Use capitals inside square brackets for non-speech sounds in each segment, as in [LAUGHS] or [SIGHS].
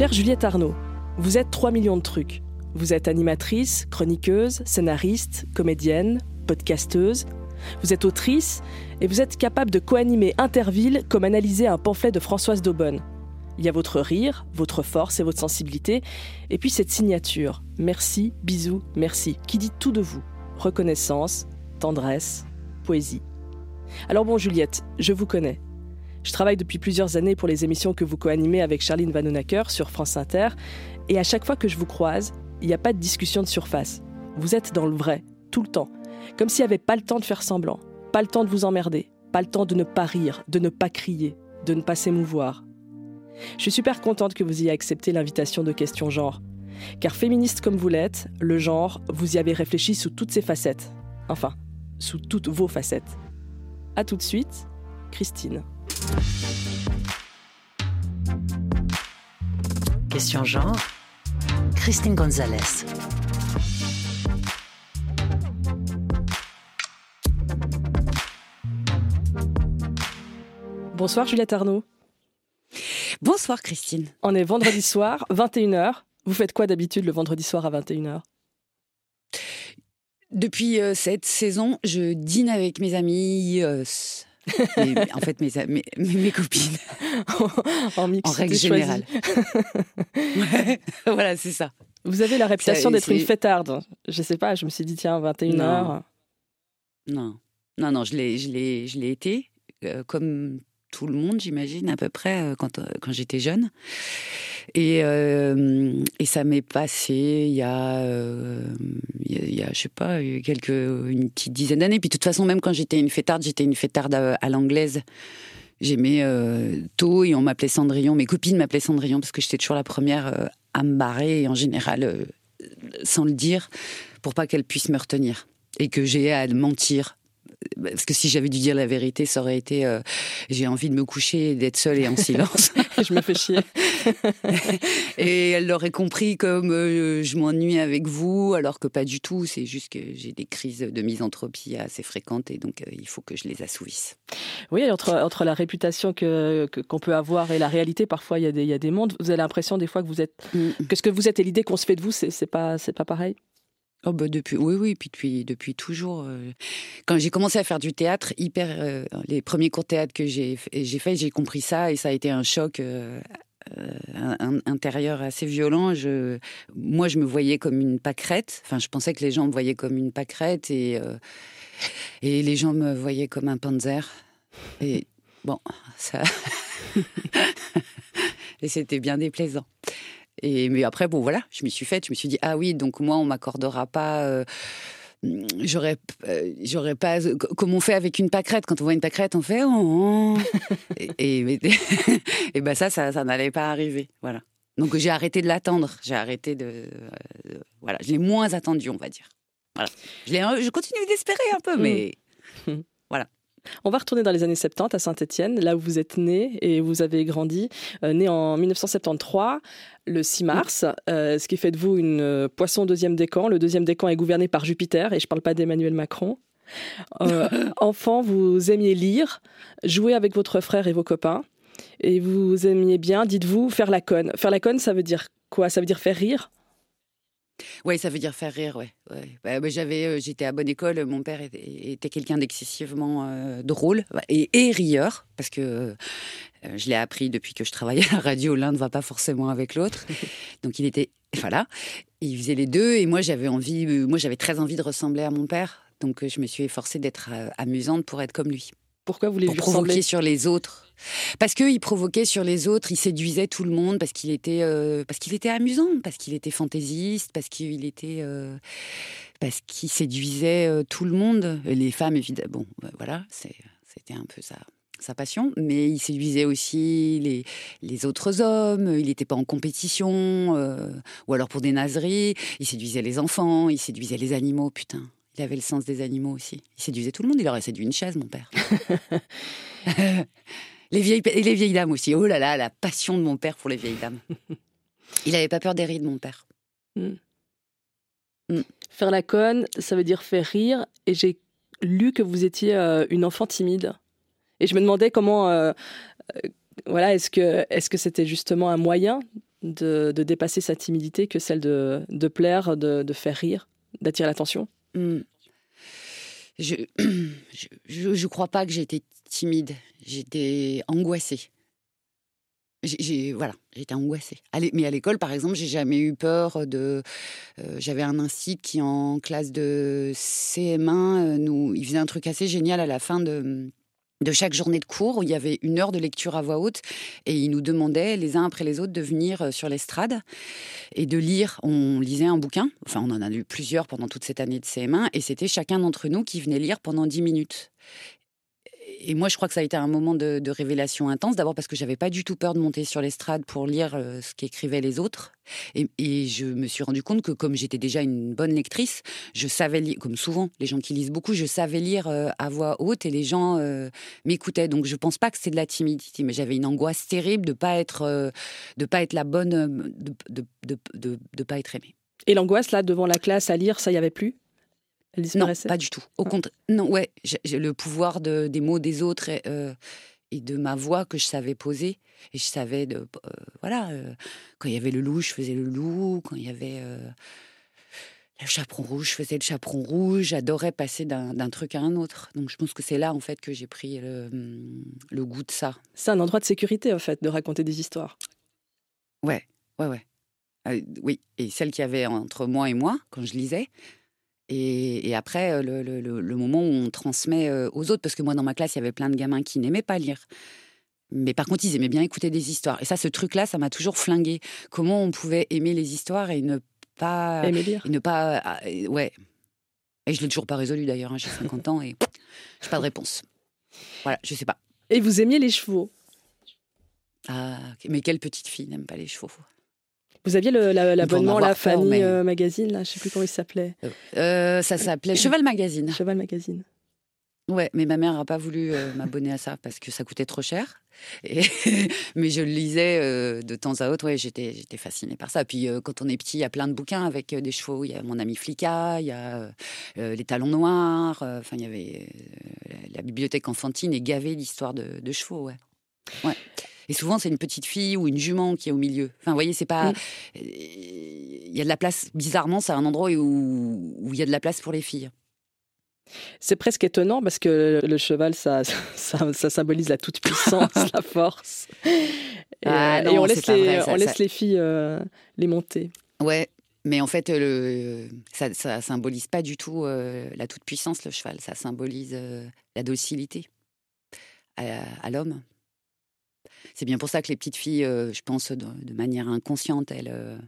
Chère Juliette Arnaud, vous êtes 3 millions de trucs. Vous êtes animatrice, chroniqueuse, scénariste, comédienne, podcasteuse. Vous êtes autrice et vous êtes capable de co-animer Interville comme analyser un pamphlet de Françoise Daubonne. Il y a votre rire, votre force et votre sensibilité, et puis cette signature. Merci, bisous, merci, qui dit tout de vous? Reconnaissance, tendresse, poésie. Alors bon, Juliette, je vous connais. Je travaille depuis plusieurs années pour les émissions que vous co-animez avec Charline Vanhoenacker sur France Inter, et à chaque fois que je vous croise, il n'y a pas de discussion de surface. Vous êtes dans le vrai, tout le temps. Comme s'il n'y avait pas le temps de faire semblant, pas le temps de vous emmerder, pas le temps de ne pas rire, de ne pas crier, de ne pas s'émouvoir. Je suis super contente que vous ayez accepté l'invitation de Question Genre. Car féministe comme vous l'êtes, le genre, vous y avez réfléchi sous toutes ses facettes. Enfin, sous toutes vos facettes. A tout de suite, Christine. Question genre, Christine Gonzalez. Bonsoir Juliette Arnaud. Bonsoir Christine. On est vendredi soir, [LAUGHS] 21h. Vous faites quoi d'habitude le vendredi soir à 21h Depuis euh, cette saison, je dîne avec mes amis. euh, en fait, mes, mes, mes copines, [LAUGHS] En, règle générale. Ouais, [LAUGHS] voilà, c'est ça. Vous avez la réputation d'être une fêtarde. Je sais pas, je me suis dit, tiens, 21h. Non, non, non, je l'ai, je l'ai, je l'ai été, euh, comme tout le monde, j'imagine, à peu près, euh, quand, euh, quand j'étais jeune. Et, euh, et ça m'est passé il y a, euh, il y a, je sais pas, quelques, une petite dizaine d'années. Puis de toute façon, même quand j'étais une fêtarde, j'étais une fêtarde à, l'anglaise. J'aimais tôt et on m'appelait Cendrillon. Mes copines m'appelaient Cendrillon parce que j'étais toujours la première à me barrer, et en général, sans le dire, pour pas qu'elles puissent me retenir. Et que j'ai à mentir. Parce que si j'avais dû dire la vérité, ça aurait été euh, j'ai envie de me coucher d'être seule et en silence. [LAUGHS] je me fais chier. [LAUGHS] et elle l'aurait compris comme euh, je m'ennuie avec vous, alors que pas du tout. C'est juste que j'ai des crises de misanthropie assez fréquentes et donc euh, il faut que je les assouvisse. Oui, entre, entre la réputation que, que- qu'on peut avoir et la réalité, parfois il y, a des, il y a des mondes. Vous avez l'impression des fois que vous êtes, que ce que vous êtes et l'idée qu'on se fait de vous, c'est, c'est pas, c'est pas pareil? Oh bah oui, oui, puis depuis, toujours. euh, quand j'ai commencé à faire du théâtre, hyper, euh, les premiers cours de théâtre que j'ai, fait, j'ai compris ça et ça a été un choc euh, intérieur assez violent. Moi, je me voyais comme une pâquerette. Enfin, je pensais que les gens me voyaient comme une pâquerette et, et les gens me voyaient comme un panzer. Et bon, ça. [LAUGHS] et c'était bien déplaisant. Et mais après, bon voilà, je m'y suis faite. Je me suis dit ah oui, donc moi on m'accordera pas. euh, J'aurais, euh, j'aurais pas. Comme on fait avec une pâquerette, quand on voit une pâquerette, on fait. Oh, oh. [LAUGHS] et, et, [LAUGHS] et ben ça, ça, ça n'allait pas arriver. Voilà. Donc j'ai arrêté de l'attendre. J'ai arrêté de. euh, voilà. Je l'ai moins attendu, on va dire. Voilà. Je, continue d'espérer un peu, mais. On va retourner dans les années 70 à Saint-Étienne, là où vous êtes né et vous avez grandi, euh, né en 1973, le 6 mars, euh, ce qui fait de vous une euh, poisson deuxième décan. Le deuxième décan est gouverné par Jupiter, et je ne parle pas d'Emmanuel Macron. [LAUGHS] Enfant, vous aimiez lire, jouer avec votre frère et vos copains, et vous aimiez bien, dites-vous, faire la conne. Faire la conne, ça veut dire quoi? Ça veut dire faire rire? Oui, ça veut dire faire rire, ouais. ouais. Bah, bah, j'avais, euh, j'étais à bonne école. Mon père était, était quelqu'un d'excessivement euh, drôle et, et rieur, parce que euh, je l'ai appris depuis que je travaillais à la radio. L'un ne va pas forcément avec l'autre. [LAUGHS] Donc il était, voilà, il faisait les deux. Et moi, j'avais envie, euh, moi, j'avais très envie de ressembler à mon père. Donc euh, je me suis efforcée d'être euh, amusante pour être comme lui Pourquoi pour voulez-vous provoquer ressembler? sur les autres. Parce qu'il provoquait sur les autres, il séduisait tout le monde, parce qu'il était, euh, parce qu'il était amusant, parce qu'il était fantaisiste, parce qu'il était, euh, parce qu'il séduisait euh, tout le monde. Les femmes, évidemment, bon, bah, voilà, c'était un peu sa passion, mais il séduisait aussi les, les autres hommes, il n'était pas en compétition, ou alors pour des nazeries, il séduisait les enfants, il séduisait les animaux, putain. Il avait le sens des animaux aussi. Il séduisait tout le monde, il aurait séduit une chaise, mon père. [LAUGHS] les, vieilles, et les vieilles dames aussi. Oh là là, la passion de mon père pour les vieilles dames. [LAUGHS] Il n'avait pas peur des rides, mon père. Faire la conne, ça veut dire faire rire. Et j'ai lu que vous étiez euh, une enfant timide. Et je me demandais comment, euh, euh, voilà, est-ce que est-ce que c'était justement un moyen de, dépasser sa timidité que celle de, plaire, de, faire rire, d'attirer l'attention? Hmm. Je [CLEARS THROAT] ne crois pas que j'étais timide. J'étais angoissée. J'ai voilà, j'étais angoissée. Mais à l'école, par exemple, j'ai jamais eu peur de. Euh, j'avais un incite qui en classe de CM1 euh, nous, il faisait un truc assez génial à la fin de de chaque journée de cours où il y avait une heure de lecture à voix haute et il nous demandait les uns après les autres de venir euh, sur l'estrade et de lire. On lisait un bouquin, enfin on en a lu plusieurs pendant toute cette année de CM1 et c'était chacun d'entre nous qui venait lire pendant 10 minutes et moi, je crois que ça a été un moment de, révélation intense. D'abord parce que j'avais pas du tout peur de monter sur l'estrade pour lire euh, ce qu'écrivaient les autres. Et, je me suis rendu compte que comme j'étais déjà une bonne lectrice, je savais lire, comme souvent les gens qui lisent beaucoup, je savais lire euh, à voix haute et les gens euh, m'écoutaient. Donc je pense pas que c'est de la timidité, mais j'avais une angoisse terrible de pas être, de pas être la bonne, de, de, de, pas être aimée. Et l'angoisse là devant la classe à lire, ça y avait plus? Non, pas du tout. Au contraire, non, ouais, j'ai le pouvoir de, des mots des autres et, euh, et, de ma voix que je savais poser. Et je savais, de, euh, voilà, euh, quand il y avait le loup, je faisais le loup. Quand il y avait le chaperon rouge, je faisais le chaperon rouge. J'adorais passer d'un truc à un autre. Donc je pense que c'est là, en fait, que j'ai pris le, le, goût de ça. C'est un endroit de sécurité, en fait, de raconter des histoires. Ouais, ouais, ouais. oui, et celle qu'il y avait entre moi et moi, quand je lisais, et, après, euh, le, moment où on transmet euh, aux autres, parce que moi, dans ma classe, il y avait plein de gamins qui n'aimaient pas lire. Mais par contre, ils aimaient bien écouter des histoires. Et ça, ce truc-là, ça m'a toujours flingué. Comment on pouvait aimer les histoires et ne pas. Aimer lire. Et ne pas. Ah, ouais. Et je l'ai toujours pas résolu d'ailleurs. Hein, j'ai 50 ans et j'ai pas de réponse. Voilà, je sais pas. Et vous aimiez les chevaux? Ah, mais quelle petite fille n'aime pas les chevaux vous aviez l'abonnement La Fanny euh, Magazine, là, je ne sais plus comment il s'appelait. Euh, euh, ça s'appelait [COUGHS] Cheval Magazine. Cheval Magazine. Ouais, mais ma mère n'a pas voulu m'abonner à ça parce que ça coûtait trop cher. Et [LAUGHS] mais je le lisais de temps à autre. Ouais, j'étais, j'étais fascinée par ça. Puis quand on est petit, il y a plein de bouquins avec des chevaux. Il y a mon ami Flicka, il y a les Talons Noirs. Enfin, il y avait la bibliothèque enfantine est gavée d'histoires de, de chevaux. Ouais. Ouais. Et souvent, c'est une petite fille ou une jument qui est au milieu. Enfin, vous voyez, c'est pas. Il y a de la place, bizarrement, c'est un endroit où, où il y a de la place pour les filles. C'est presque étonnant parce que le cheval, ça, [LAUGHS] ça, symbolise la toute-puissance, [LAUGHS] la force. Et, ah on, laisse les, on laisse les filles euh, les monter. Ouais, mais en fait, le, ça, ça symbolise pas du tout euh, la toute-puissance, le cheval. Ça symbolise euh, la docilité à l'homme. C'est bien pour ça que les petites filles, euh, je pense, de, manière inconsciente, elles, euh,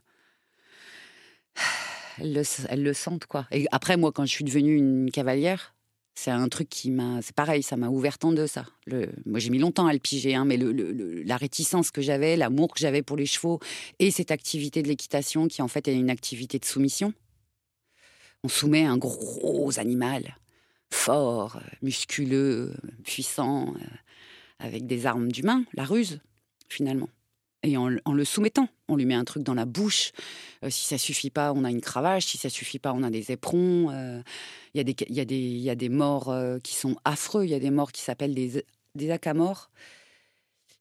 elles, le, sentent, quoi. Et après, moi, quand je suis devenue une cavalière, c'est un truc qui m'a. C'est pareil, ça m'a ouvert en deux, ça. Le, moi, j'ai mis longtemps à le piger, hein, mais le, la réticence que j'avais, l'amour que j'avais pour les chevaux et cette activité de l'équitation qui, en fait, est une activité de soumission. On soumet un gros animal, fort, musculeux, puissant, euh, avec des armes d'humain, la ruse, finalement. Et en, le soumettant, on lui met un truc dans la bouche. Euh, si ça suffit pas, on a une cravache. Si ça suffit pas, on a des éperons. Euh, il y, a des, y, a des, morts euh, qui sont affreux. Il y a des morts qui s'appellent des, des acamors.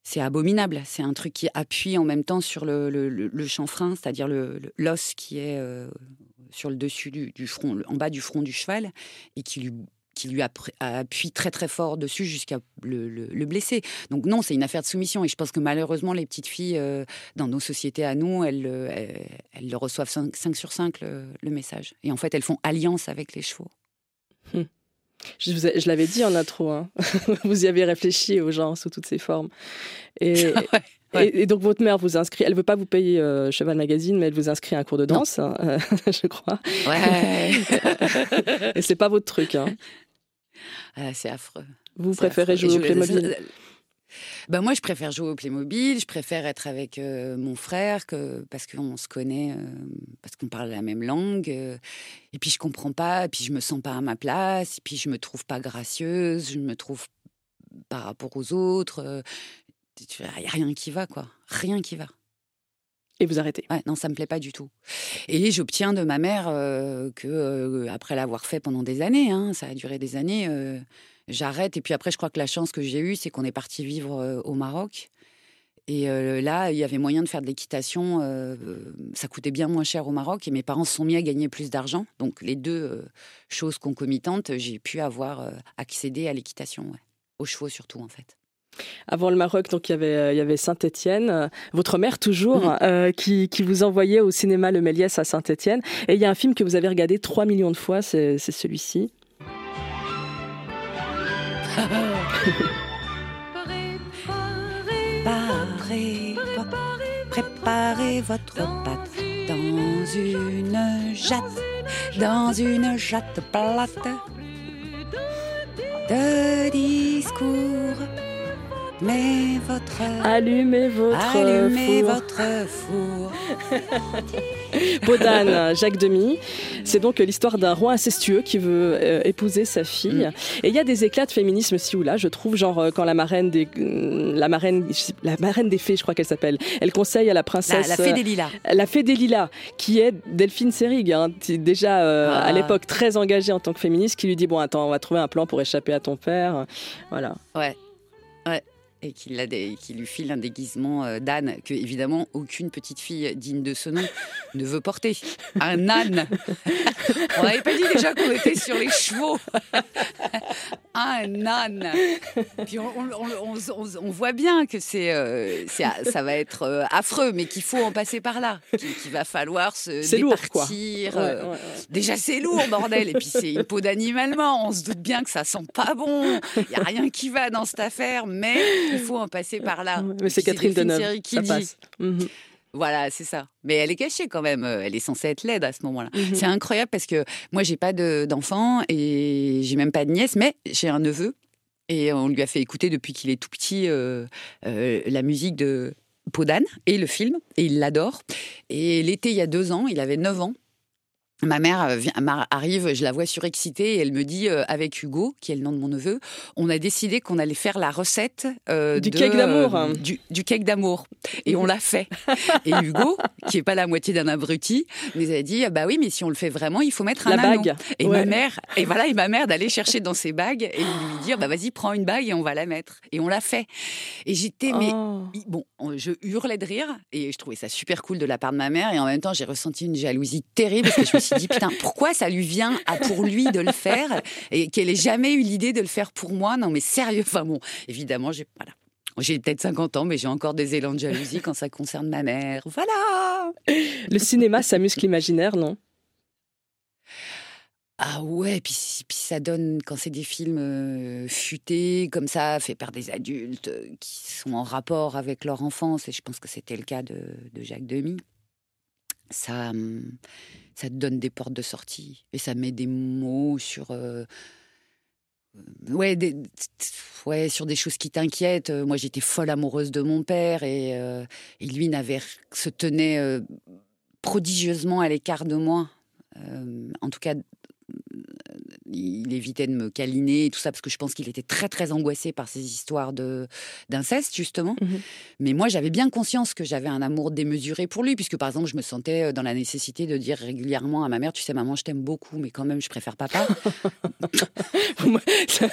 C'est abominable. C'est un truc qui appuie en même temps sur le, chanfrein, c'est-à-dire l'os qui est sur le dessus du, front, en bas du front du cheval, et qui lui qui lui appuie très très fort dessus jusqu'à le, blesser. Donc non, c'est une affaire de soumission. Et je pense que malheureusement, les petites filles, euh, dans nos sociétés à nous, elles, elles, elles le reçoivent 5, sur 5, le, message. Et en fait, elles font alliance avec les chevaux. Hum. Je, je l'avais dit en intro, hein. [LAUGHS] vous y avez réfléchi au genre sous toutes ses formes. Et, [LAUGHS] Et, donc votre mère vous inscrit, elle veut pas vous payer euh, Cheval Magazine, mais elle vous inscrit à un cours de danse, hein, [LAUGHS] je crois. Ouais. [LAUGHS] et c'est pas votre truc. Hein. Ah, c'est affreux. Vous préférez jouer au Playmobil? ben moi, je préfère jouer au Playmobil. Je préfère être avec euh, mon frère que parce qu'on se connaît, euh, parce qu'on parle la même langue. et puis je comprends pas. Et puis je me sens pas à ma place. Et puis je me trouve pas gracieuse. Je me trouve par rapport aux autres. Il n'y a rien qui va, quoi. Rien qui va. Et vous arrêtez ouais, Non, ça me plaît pas du tout. Et j'obtiens de ma mère euh, que, euh, après l'avoir fait pendant des années, hein, ça a duré des années, euh, j'arrête. Et puis après, je crois que la chance que j'ai eue, c'est qu'on est parti vivre au Maroc. Et euh, là, il y avait moyen de faire de l'équitation. euh, ça coûtait bien moins cher au Maroc et mes parents se sont mis à gagner plus d'argent. Donc les deux euh, choses concomitantes, j'ai pu avoir euh, accédé à l'équitation, ouais. aux chevaux surtout en fait. Avant le Maroc, donc il y avait, euh, il y avait Saint-Étienne, euh, votre mère toujours, Mhm. euh, qui, qui vous envoyait au cinéma Le Méliès à Saint-Étienne. Et il y a un film que vous avez regardé 3 millions de fois, c'est c'est celui-ci. Préparez, préparez votre pâte dans une jatte, dans une jatte plate de discours. Mais votre Allumez votre allumez four. votre four. [LAUGHS] Podane, Jacques Demy. C'est donc l'histoire d'un roi incestueux qui veut euh, épouser sa fille. Mm. Et il y a des éclats de féminisme ci ou là, je trouve, genre euh, quand la marraine des, euh, la marraine, la marraine des fées, je crois qu'elle s'appelle, elle conseille à la La, princesse. la fée euh, des lilas. La Fée des Lilas, qui est Delphine Seyrig, hein, déjà euh, Ah. à l'époque très engagée en tant que féministe, qui lui dit bon attends, on va trouver un plan pour échapper à ton père, voilà. Ouais. Ouais. Et qui, dé- qui lui file un déguisement euh, d'âne que, évidemment, aucune petite fille digne de ce nom [LAUGHS] ne veut porter. Un âne. [LAUGHS] On n'avait pas dit déjà qu'on était sur les chevaux. [LAUGHS] Un âne. Puis on, on- on- on- on- on voit bien que c'est, euh, ça va être euh, affreux, mais qu'il faut en passer par là. Qu'il, va falloir se lourd, départir. Ouais, euh, ouais, ouais. Déjà, c'est lourd, bordel. Et puis, c'est une peau d'animalement. On se doute bien que ça sent pas bon. Il n'y a rien qui va dans cette affaire, mais il faut en passer par là. Mais c'est Catherine Deneuve, qui ça dit. passe. Mhm, Voilà, c'est ça. Mais elle est cachée quand même. Euh, Elle est censée être laide à ce moment-là. mhm. C'est incroyable parce que moi, j'ai pas de- d'enfant et j'ai même pas de nièce, mais j'ai un neveu. Et on lui a fait écouter depuis qu'il est tout petit euh, euh, la musique de Podane et le film. Et il l'adore. Et l'été, il y a deux ans, il avait 9 ans. Ma mère euh, arrive, je la vois surexcitée et elle me dit, euh, avec Hugo, qui est le nom de mon neveu, on a décidé qu'on allait faire la recette euh, Du de, cake d'amour. euh, du, du cake d'amour. Et on l'a fait. [LAUGHS] Et Hugo, qui est pas la moitié d'un abruti, nous a dit, bah oui, mais si on le fait vraiment, il faut mettre un La bague. Et Ouais. ma mère, et voilà, et ma mère d'aller chercher dans ses bagues et lui dire, bah vas-y, prends une bague et on va la mettre. Et on l'a fait. Et j'étais, mais Oh. Bon, on- je hurlais de rire et je trouvais ça super cool de la part de ma mère et en même temps j'ai ressenti une jalousie terrible parce que je me suis dit putain pourquoi ça lui vient à pour lui de le faire et qu'elle ait jamais eu l'idée de le faire pour moi? Non mais sérieux enfin bon évidemment j'ai voilà. J'ai peut-être 50 ans mais j'ai encore des élans de jalousie quand ça concerne ma mère. Voilà. Le cinéma, ça muscle l'imaginaire, non? Ah ouais, puis, puis ça donne, quand c'est des films euh, futés, comme ça, faits par des adultes euh, qui sont en rapport avec leur enfance, et je pense que c'était le cas de, de Jacques Demy, ça, hum, ça te donne des portes de sortie, et ça met des mots sur... euh, euh, Ouais, des, ouais, sur des choses qui t'inquiètent. Euh, Moi, j'étais folle amoureuse de mon père et, lui n'avait se tenait prodigieusement à l'écart de moi. En tout cas, il évitait de me câliner et tout ça parce que je pense qu'il était très très angoissé par ces histoires de d'inceste justement. Mhm. Mais moi j'avais bien conscience que j'avais un amour démesuré pour lui puisque par exemple je me sentais euh, dans la nécessité de dire régulièrement à ma mère tu sais maman je t'aime beaucoup mais quand même je préfère papa. [LAUGHS] Ça,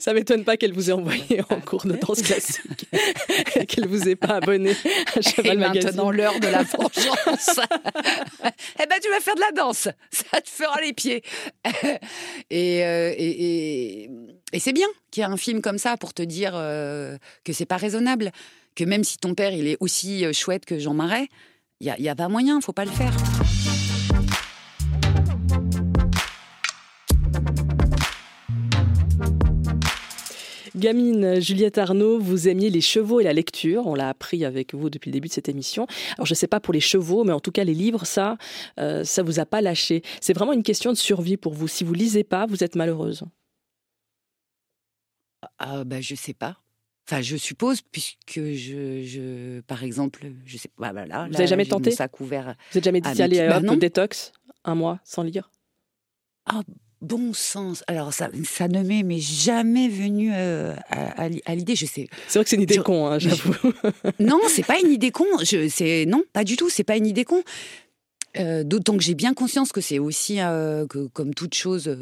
ça m'étonne pas qu'elle vous ait envoyé en cours de danse classique et qu'elle vous ait pas abonné à [LAUGHS] et Cheval Magazine. maintenant l'heure de la vengeance. [LAUGHS] eh ben tu vas faire de la danse, ça te fera les pieds. Et, euh, et, c'est bien qu'il y ait un film comme ça pour te dire euh, que c'est pas raisonnable, que même si ton père il est aussi euh, chouette que Jean Marais, il y a, y a pas moyen, faut pas le faire. Gamine Juliette Arnaud, vous aimiez les chevaux et la lecture. On l'a appris avec vous depuis le début de cette émission. Alors, je ne sais pas pour les chevaux, mais en tout cas, les livres, ça, euh, ça vous a pas lâché. C'est vraiment une question de survie pour vous. Si vous lisez pas, vous êtes malheureuse. Ah bah je sais pas. Enfin, je suppose, puisque je, je par exemple, je sais pas, bah là, Vous là, avez jamais tenté sac ouvert. Vous êtes jamais Ah, dit, allez, qui- bah détox, un mois sans lire? Bon sens. Alors ça, ça ne m'est mais jamais venu euh, à, à l'i- à l'idée. Je sais. C'est vrai que c'est une idée Je- con, hein, j'avoue. [LAUGHS] Non, c'est pas une idée con. Je, c'est non, pas du tout. C'est pas une idée con. Euh, D'autant que j'ai bien conscience que c'est aussi euh, que comme toute chose.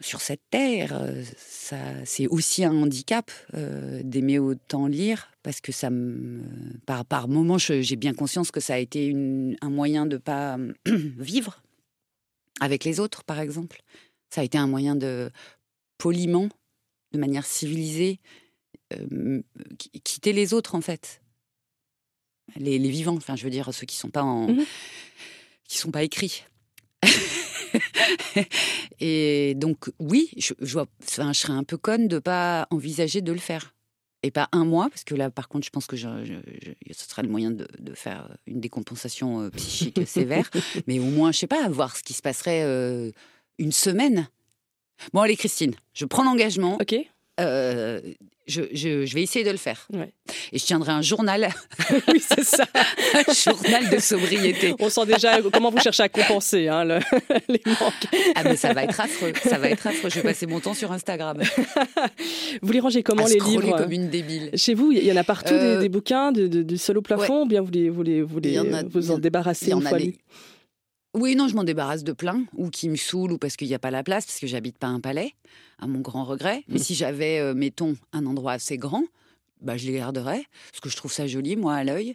sur cette terre, ça, c'est aussi un handicap d'aimer autant lire parce que ça me, par, par moments, j'ai bien conscience que ça a été une, un moyen de pas [CLEARS THROAT] vivre avec les autres, par exemple. Ça a été un moyen de poliment, de manière civilisée, euh, quitter les autres en fait, les, les, vivants. Enfin, je veux dire ceux qui sont pas en, mmh qui sont pas écrits. [LAUGHS] et donc, oui, je, je, enfin, je serais un peu conne de pas envisager de le faire. Et pas un mois, parce que là, par contre, je pense que je, ce serait le moyen de, de, faire une décompensation euh, psychique [LAUGHS] sévère. Mais au moins, je sais pas, voir ce qui se passerait euh, une semaine. Bon, allez, Christine, je prends l'engagement. Ok. Euh, je, je, vais essayer de le faire. Et je tiendrai un journal. [LAUGHS] oui, c'est ça. [LAUGHS] un journal de sobriété. On sent déjà comment vous cherchez à compenser hein, le, [LAUGHS] les manques. Ah, mais ça va être affreux. Ça va être affreux. Je vais passer mon temps sur Instagram. vous les rangez comment, les livres comme une débile. Chez vous, il y en a partout des, euh, bouquins de, du sol au plafond ou bien vous, les, vous, les, vous, les, en vous en débarrassez une fois oui, non, je m'en débarrasse de plein, ou qui me saoulent, ou parce qu'il n'y a pas la place, parce que j'habite pas un palais, à mon grand regret. Mais mmh. si j'avais, euh, mettons, un endroit assez grand, bah, je les garderais, parce que je trouve ça joli, moi, à l'œil.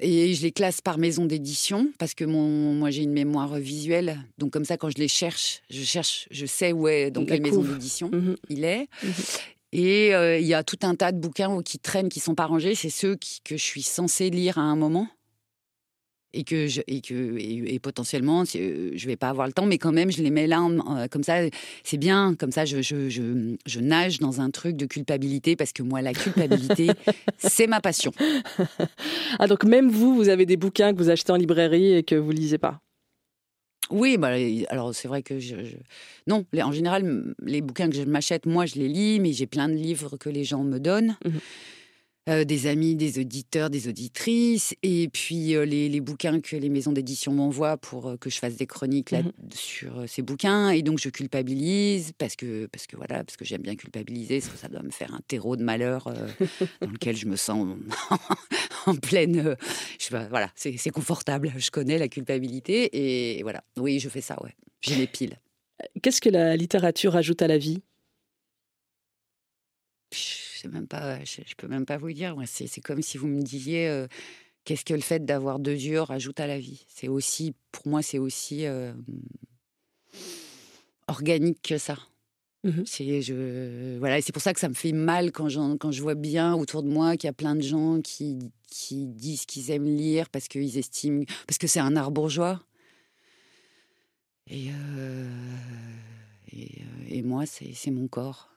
Et je les classe par maison d'édition, parce que mon, moi, j'ai une mémoire visuelle. Donc, comme ça, quand je les cherche, je cherche, je sais où est, dans quelle maison d'édition mmh il est. Mmh Et euh, il y a tout un tas de bouquins qui traînent, qui sont pas rangés. C'est ceux que je suis censée lire à un moment et que je, et que et, potentiellement euh, je vais pas avoir le temps mais quand même je les mets là comme ça c'est bien. Comme ça je, je, je, je, nage dans un truc de culpabilité parce que moi la culpabilité [LAUGHS] c'est ma passion. [LAUGHS] Ah donc même vous vous avez des bouquins que vous achetez en librairie et que vous lisez pas? Oui, bah, alors c'est vrai que je, non, en général, les bouquins que je m'achète, moi, je les lis, mais j'ai plein de livres que les gens me donnent. Mmh euh, des amis, des auditeurs, des auditrices, et puis euh, les, bouquins que les maisons d'édition m'envoient pour euh, que je fasse des chroniques là, mmh sur ces bouquins. Et donc je culpabilise parce que parce que voilà parce que j'aime bien culpabiliser, parce que ça doit me faire un terreau de malheur [LAUGHS] dans lequel je me sens [LAUGHS] en pleine. je, voilà, c'est confortable. Je connais la culpabilité et voilà. Oui, je fais ça. Ouais, j'ai mes piles. Qu'est-ce que la littérature ajoute à la vie? Même pas, je, peux même pas vous dire. C'est comme si vous me disiez euh, qu'est-ce que le fait d'avoir deux yeux rajoute à la vie. C'est aussi, pour moi, c'est aussi euh, organique que ça. Mmh c'est je voilà, c'est pour ça que ça me fait mal quand, quand je vois bien autour de moi qu'il y a plein de gens qui, qui disent qu'ils aiment lire parce qu'ils estiment parce que c'est un art bourgeois. Et, euh, et, et moi, c'est mon corps.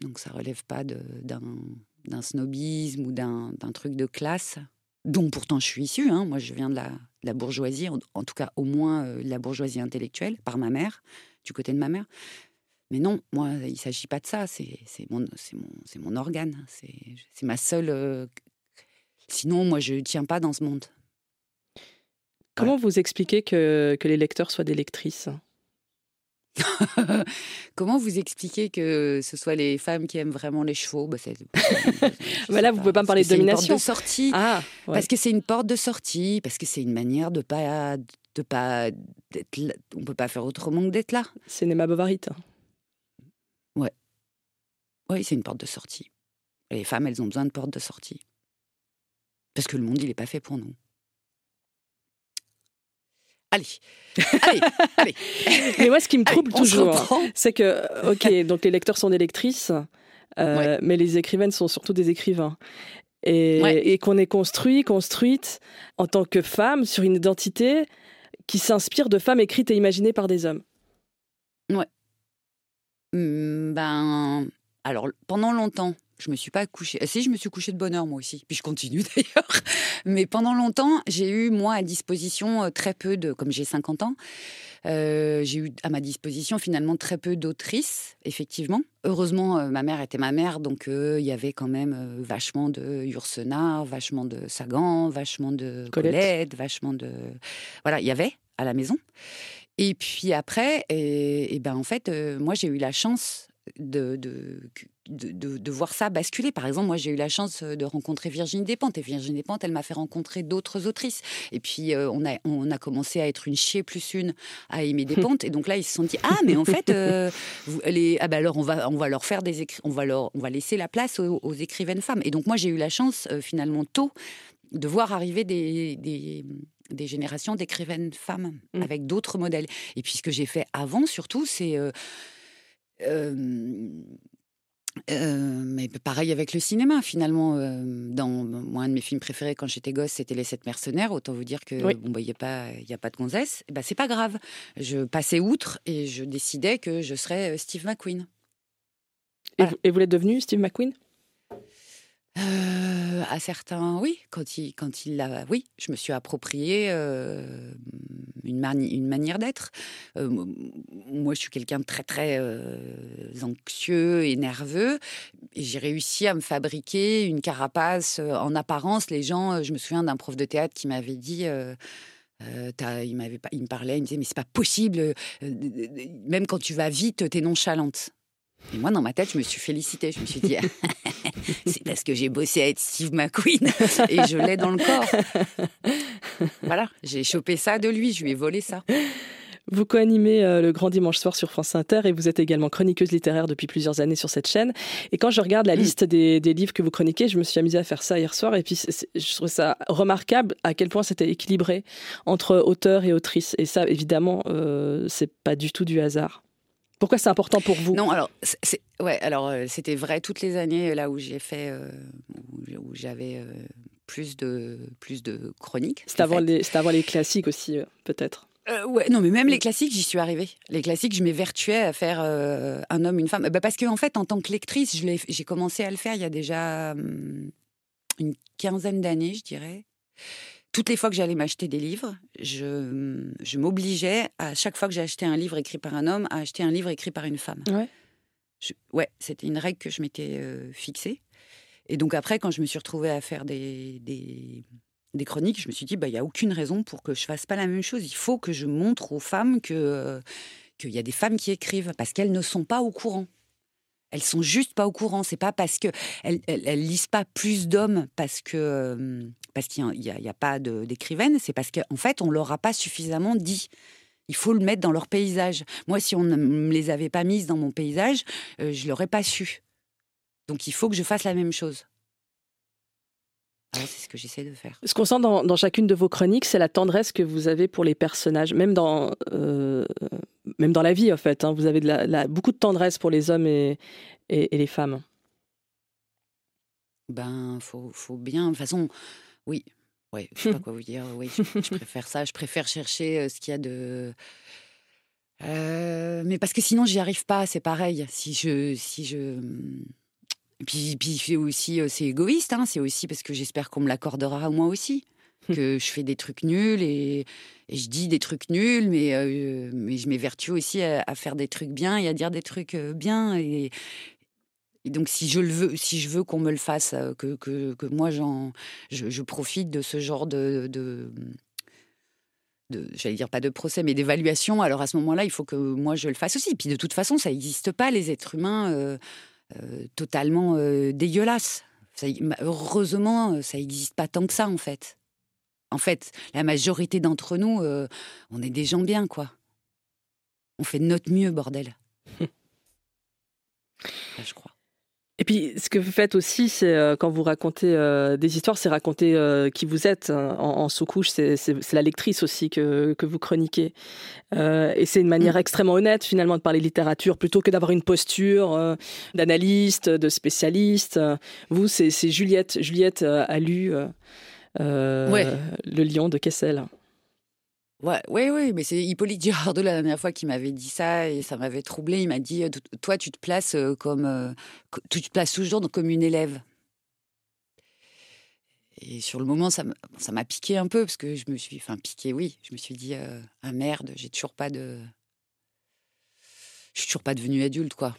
Donc ça relève pas d'un snobisme ou d'un truc de classe, dont pourtant je suis issue. Hein. Moi, je viens de la, bourgeoisie, en, tout cas au moins euh, de la bourgeoisie intellectuelle, par ma mère, du côté de ma mère. Mais non, moi, il ne s'agit pas de ça. C'est mon, mon, mon organe. C'est ma seule. Euh, sinon, moi, je ne tiens pas dans ce monde. Comment vous expliquez que, que les lecteurs soient des lectrices? [LAUGHS] Comment vous expliquez que ce soit les femmes qui aiment vraiment les chevaux? Bah, [LAUGHS] bah Là, vous pouvez pas me parler de domination. de sortie. Ah, Parce que c'est une porte de sortie, parce que c'est une manière de pas, de pas, on peut pas faire autrement que d'être là. C'est Nema Bovary. Ouais. Oui, c'est une porte de sortie. les femmes, elles ont besoin de porte de sortie. Parce que le monde, il n'est pas fait pour nous. Allez, allez, [LAUGHS] allez. Mais moi, ce qui me trouble toujours, c'est que, ok, donc les lecteurs sont des lectrices, euh, mais les écrivaines sont surtout des écrivains. Et, qu'on est construit, construite en tant que femme sur une identité qui s'inspire de femmes écrites et imaginées par des hommes. Ouais. Mmh, ben, alors, pendant longtemps, je me suis pas couchée. Euh, si, je me suis couchée de bonne heure moi aussi. Puis je continue [LAUGHS] d'ailleurs. Mais pendant longtemps, j'ai eu moi à disposition euh, très peu de, comme j'ai 50 ans, euh, j'ai eu à ma disposition finalement très peu d'autrices, effectivement. Heureusement, ma mère était ma mère, donc il y avait quand même vachement de Yourcenar, vachement de Sagan, vachement de Colette. vachement de voilà, il y avait à la maison. Et puis après, et, et ben en fait, moi j'ai eu la chance de, de, de, de, voir ça basculer. Par exemple, moi, j'ai eu la chance de rencontrer Virginie Despentes. Et Virginie Despentes, elle m'a fait rencontrer d'autres autrices. Et puis, euh, on, a, on a commencé à être une chier plus une à aimer [LAUGHS] Despentes. et donc là, ils se sont dit Ah, mais en fait, euh, vous, les, ah ben alors, on va, on va leur faire des on va, leur, on va laisser la place aux, écrivaines femmes. Et donc, moi, j'ai eu la chance, euh, finalement, tôt, de voir arriver des, des, des générations d'écrivaines femmes mmh. avec d'autres modèles. Et puis, ce que j'ai fait avant, surtout, c'est mais pareil avec le cinéma, finalement. dans moi, un de mes films préférés quand j'étais gosse, c'était Les Sept Mercenaires. Autant vous dire que bon, bah, il n'y a pas, il a pas de gonzesse. Bah, c'est pas grave. Je passais outre et je décidais que je serais Steve McQueen. Et, vous, et vous l'êtes devenu Steve McQueen? Euh, à certains, oui. Quand il, quand il l'a, oui, je me suis approprié euh, une, manière d'être. Euh, moi, je suis quelqu'un de très très anxieux et nerveux, et j'ai réussi à me fabriquer une carapace en apparence. Les gens, je me souviens d'un prof de théâtre qui m'avait dit. il, m'avait, il me parlait, il me disait mais c'est pas possible, même quand tu vas vite, t'es nonchalante. Et moi, dans ma tête, je me suis félicitée. Je me suis dit, [LAUGHS] [LAUGHS] c'est parce que j'ai bossé avec Steve McQueen [LAUGHS] et je l'ai dans le corps. Voilà, j'ai chopé ça de lui, je lui ai volé ça. Vous co-animez euh, le Grand Dimanche Soir sur France Inter et vous êtes également chroniqueuse littéraire depuis plusieurs années sur cette chaîne. Et quand je regarde la mm. liste des, livres que vous chroniquez, je me suis amusée à faire ça hier soir et puis je trouve ça remarquable à quel point c'était équilibré entre auteur et autrice. Et ça, évidemment, euh, c'est pas du tout du hasard. Pourquoi c'est important pour vous? Non, alors, ouais, alors euh, c'était vrai toutes les années là où j'ai fait, euh, où, j'avais euh, plus de plus de chroniques. C'est avant les, avant les classiques aussi, peut-être. ouais, non, mais même les classiques, j'y suis arrivée. Les classiques, je m'évertuais à faire un homme, une femme. Bah, parce qu'en en fait, en tant que lectrice, j'ai commencé à le faire il y a déjà hum, une quinzaine d'années, je dirais toutes les fois que j'allais m'acheter des livres, je, je m'obligeais, à chaque fois que j'ai acheté un livre écrit par un homme, à acheter un livre écrit par une femme. Ouais. ouais, c'était une règle que je m'étais euh, fixée. Et donc après, quand je me suis retrouvée à faire des, des, des chroniques, je me suis dit, bah, il n'y a aucune raison pour que je fasse pas la même chose. Il faut que je montre aux femmes que euh, qu'il y a des femmes qui écrivent, parce qu'elles ne sont pas au courant. Elles sont juste pas au courant. C'est pas parce que elles, lisent pas plus d'hommes parce que euh, parce qu'il n'y a, pas d'écrivaines. C'est parce qu'en fait on leur a pas suffisamment dit. Il faut le mettre dans leur paysage. Moi, si on ne les avait pas mises dans mon paysage, euh, je l'aurais pas su. Donc il faut que je fasse la même chose. c'est ce que j'essaie de faire. Ce qu'on sent dans, chacune de vos chroniques, c'est la tendresse que vous avez pour les personnages, même dans, euh, même dans la vie, en fait. Hein. vous avez de la, beaucoup de tendresse pour les hommes et, et, les femmes. Ben, faut, faut bien. De toute façon, oui. Ouais, je sais pas quoi vous dire. Oui, je, préfère ça. Je préfère chercher euh, ce qu'il y a de. Euh, mais parce que sinon, j'y arrive pas. C'est pareil. Si je, si je. Puis, puis aussi, euh, c'est égoïste. Hein. C'est aussi parce que j'espère qu'on me l'accordera moi aussi. que je fais des trucs nuls et, je dis des trucs nuls, mais, euh, mais je m'évertue aussi à, faire des trucs bien et à dire des trucs euh, bien. Et, donc, si je veux, si je veux qu'on me le fasse, euh, que, moi j'en, je, profite de ce genre de, j'allais dire pas de procès, mais d'évaluation. Alors à ce moment-là, il faut que moi je le fasse aussi. Puis de toute façon, ça n'existe pas les êtres humains totalement dégueulasses. heureusement, ça n'existe pas tant que ça en fait. En fait, la majorité d'entre nous, euh, on est des gens bien, quoi. On fait de notre mieux, bordel. [LAUGHS] je crois. Et puis, ce que vous faites aussi, c'est euh, quand vous racontez euh, des histoires, c'est raconter qui vous êtes hein, en, sous-couche. C'est la lectrice aussi que, que vous chroniquez. et c'est une manière mm. extrêmement honnête, finalement, de parler littérature, plutôt que d'avoir une posture d'analyste, de spécialiste. Vous, c'est Juliette. Juliette a lu euh, le lion de Kessel. Ouais, oui, oui, mais c'est Hippolyte Girardot la dernière fois qui m'avait dit ça et ça m'avait troublé. Il m'a dit Toi, tu te places euh, comme. Euh, tu te places toujours comme une élève. Et sur le moment, ça m'a piqué un peu parce que je me suis. Enfin, piqué, oui. Je me suis dit Ah merde, j'ai toujours pas de. Je suis toujours pas devenue adulte, quoi.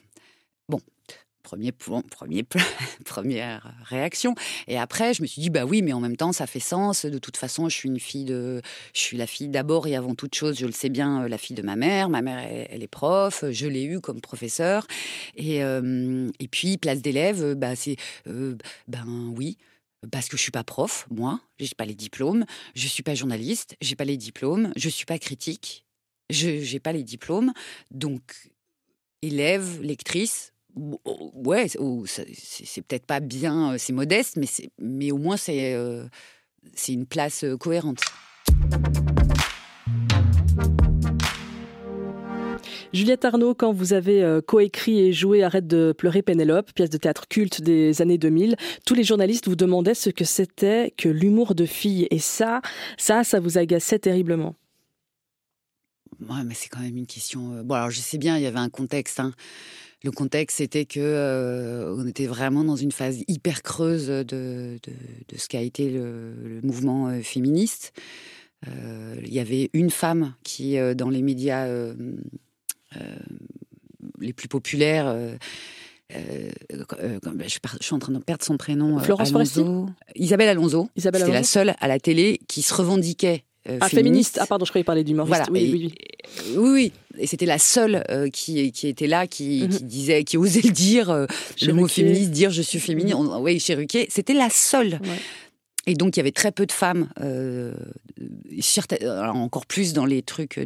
Premier, premier, [LAUGHS] première réaction. Et après, je me suis dit, bah oui, mais en même temps, ça fait sens. De toute façon, je suis une fille de, je suis la fille d'abord et avant toute chose, je le sais bien, euh, la fille de ma mère. Ma mère, elle, est prof. Je l'ai eue comme professeur. Et, euh, et puis, place d'élève, bah c'est, ben oui parce que je suis pas prof, moi, j'ai pas les diplômes, je suis pas journaliste, j'ai pas les diplômes, je suis pas critique, je n'ai pas les diplômes, donc élève, lectrice, ouais, c'est peut-être pas bien, euh, c'est modeste, mais, mais au moins c'est euh, une place euh, cohérente. Juliette Arnaud, quand vous avez coécrit et joué Arrête de pleurer Pénélope, pièce de théâtre culte des années 2000, tous les journalistes vous demandaient ce que c'était que l'humour de fille. Et ça, ça, ça vous agaçait terriblement. Ouais, mais c'est quand même une question. Bon, alors je sais bien, il y avait un contexte. Hein. Le contexte, c'était que euh, on était vraiment dans une phase hyper creuse de, de, ce qu'a été le, mouvement euh, féministe. Euh, il y avait une femme qui, dans les médias les plus populaires, je, suis en train de perdre son prénom. Florence Alonso. Isabelle Alonso. Isabelle C'était la seule à la télé qui se revendiquait euh, ah, féministe. Ah, pardon, je croyais parler d'humoriste. Voilà. Oui, oui, oui, oui. Et c'était la seule euh, qui, qui était là, qui, mhm. qui, disait, qui osait le dire, euh, le mot féministe, dire je suis féminine. Oui, chez Ruquier, c'était la seule. Et donc, il y avait très peu de femmes, euh, encore plus dans les trucs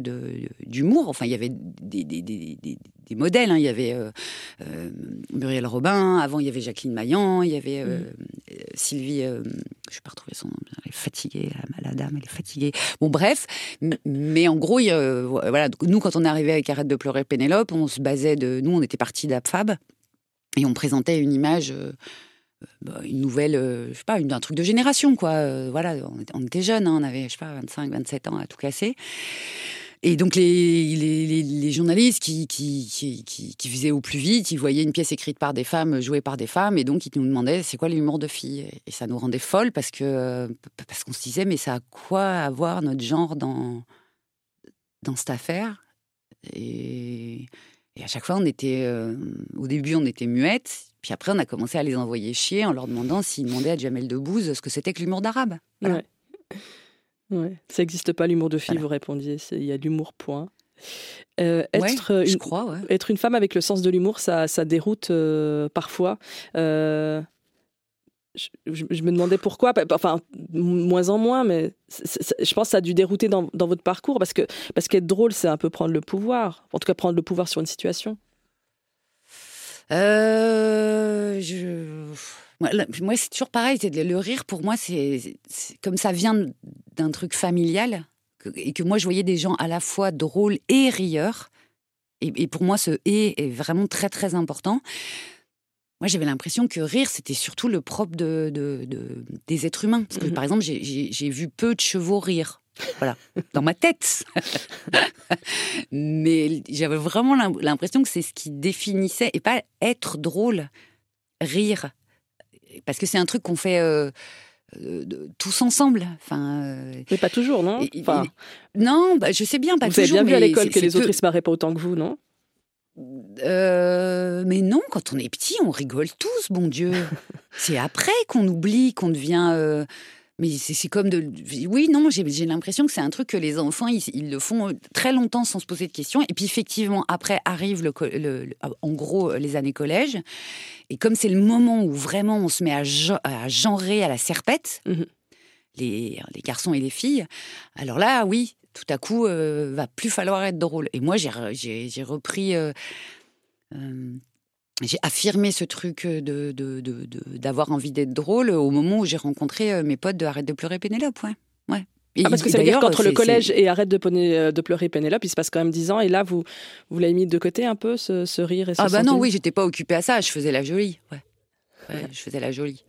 d'humour. Enfin, il y avait des, des, des, des modèles. Hein. Il y avait euh, euh, Muriel Robin, avant, il y avait Jacqueline Maillan, il y avait euh, mm. Sylvie. je ne pas retrouver son nom, elle est fatiguée, la, dame, elle est fatiguée. Bon, bref. Mais en gros, voilà, nous, quand on est arrivé avec Arrête de pleurer Pénélope, on se basait de. Nous, on était partis d'Abfab et on présentait une image. Bah, une nouvelle, je sais pas, un truc de génération, quoi. voilà, on était, jeunes, hein, on avait, je sais pas, 25, 27 ans à tout casser. Et donc les, journalistes qui, faisaient au plus vite, ils voyaient une pièce écrite par des femmes, jouée par des femmes, et donc ils nous demandaient c'est quoi l'humour de filles? Et ça nous rendait folles parce que parce qu'on se disait mais ça a quoi avoir notre genre dans dans cette affaire? Et, à chaque fois on était euh, au début on était muettes puis après, on a commencé à les envoyer chier en leur demandant s'ils demandaient à Jamel Debbouze ce que c'était que l'humour d'arabe. Ouais. ouais. Ça n'existe pas l'humour de fille, vous répondiez. Il y a l'humour, point. Euh, être, une, je crois, être une femme avec le sens de l'humour, ça, ça déroute euh, parfois. Euh, je, me demandais pourquoi, enfin, moins en moins, mais je pense que ça a dû dérouter dans, dans votre parcours, parce que parce qu'être drôle, c'est un peu prendre le pouvoir, en tout cas prendre le pouvoir sur une situation. Euh, je... Moi, c'est toujours pareil. Le rire, pour moi, c'est comme ça vient d'un truc familial et que moi, je voyais des gens à la fois drôles et rieurs. Et, pour moi, ce et est vraiment très, très important. Moi, j'avais l'impression que rire, c'était surtout le propre de, des êtres humains. Parce que, mmh par exemple, j'ai vu peu de chevaux rire. Voilà, dans ma tête. [LAUGHS] Mais j'avais vraiment l'impression que c'est ce qui définissait, et pas être drôle, rire. Parce que c'est un truc qu'on fait euh, euh, tous ensemble. Enfin, euh, mais pas toujours, non? enfin, Non, bah, je sais bien, pas toujours. Vous avez bien vu à l'école que les autres, ils se marraient pas autant que vous, non? Mais non, quand on est petit, on rigole tous, bon Dieu. [LAUGHS] c'est après qu'on oublie, qu'on devient mais c'est comme de. Oui, non, j'ai l'impression que c'est un truc que les enfants, ils, le font très longtemps sans se poser de questions. Et puis, effectivement, après arrive, le, en gros, les années collège. Et comme c'est le moment où vraiment on se met à, à genrer à la serpette, mmh les, les, garçons et les filles, alors là, oui, tout à coup, euh, va plus falloir être drôle. Et moi, j'ai repris. Euh, euh, j'ai affirmé ce truc de, d'avoir envie d'être drôle au moment où j'ai rencontré euh, mes potes de Arrête de pleurer Pénélope. Ouais. ouais. ah, parce que ça veut dire qu'entre le collège et Arrête de, euh, de pleurer Pénélope, il se passe quand même dix ans, et là, vous, vous l'avez mis de côté un peu, ce, rire et ce Ah bah non, oui, j'étais pas occupée à ça, je faisais la jolie. Ouais. ouais je faisais la jolie.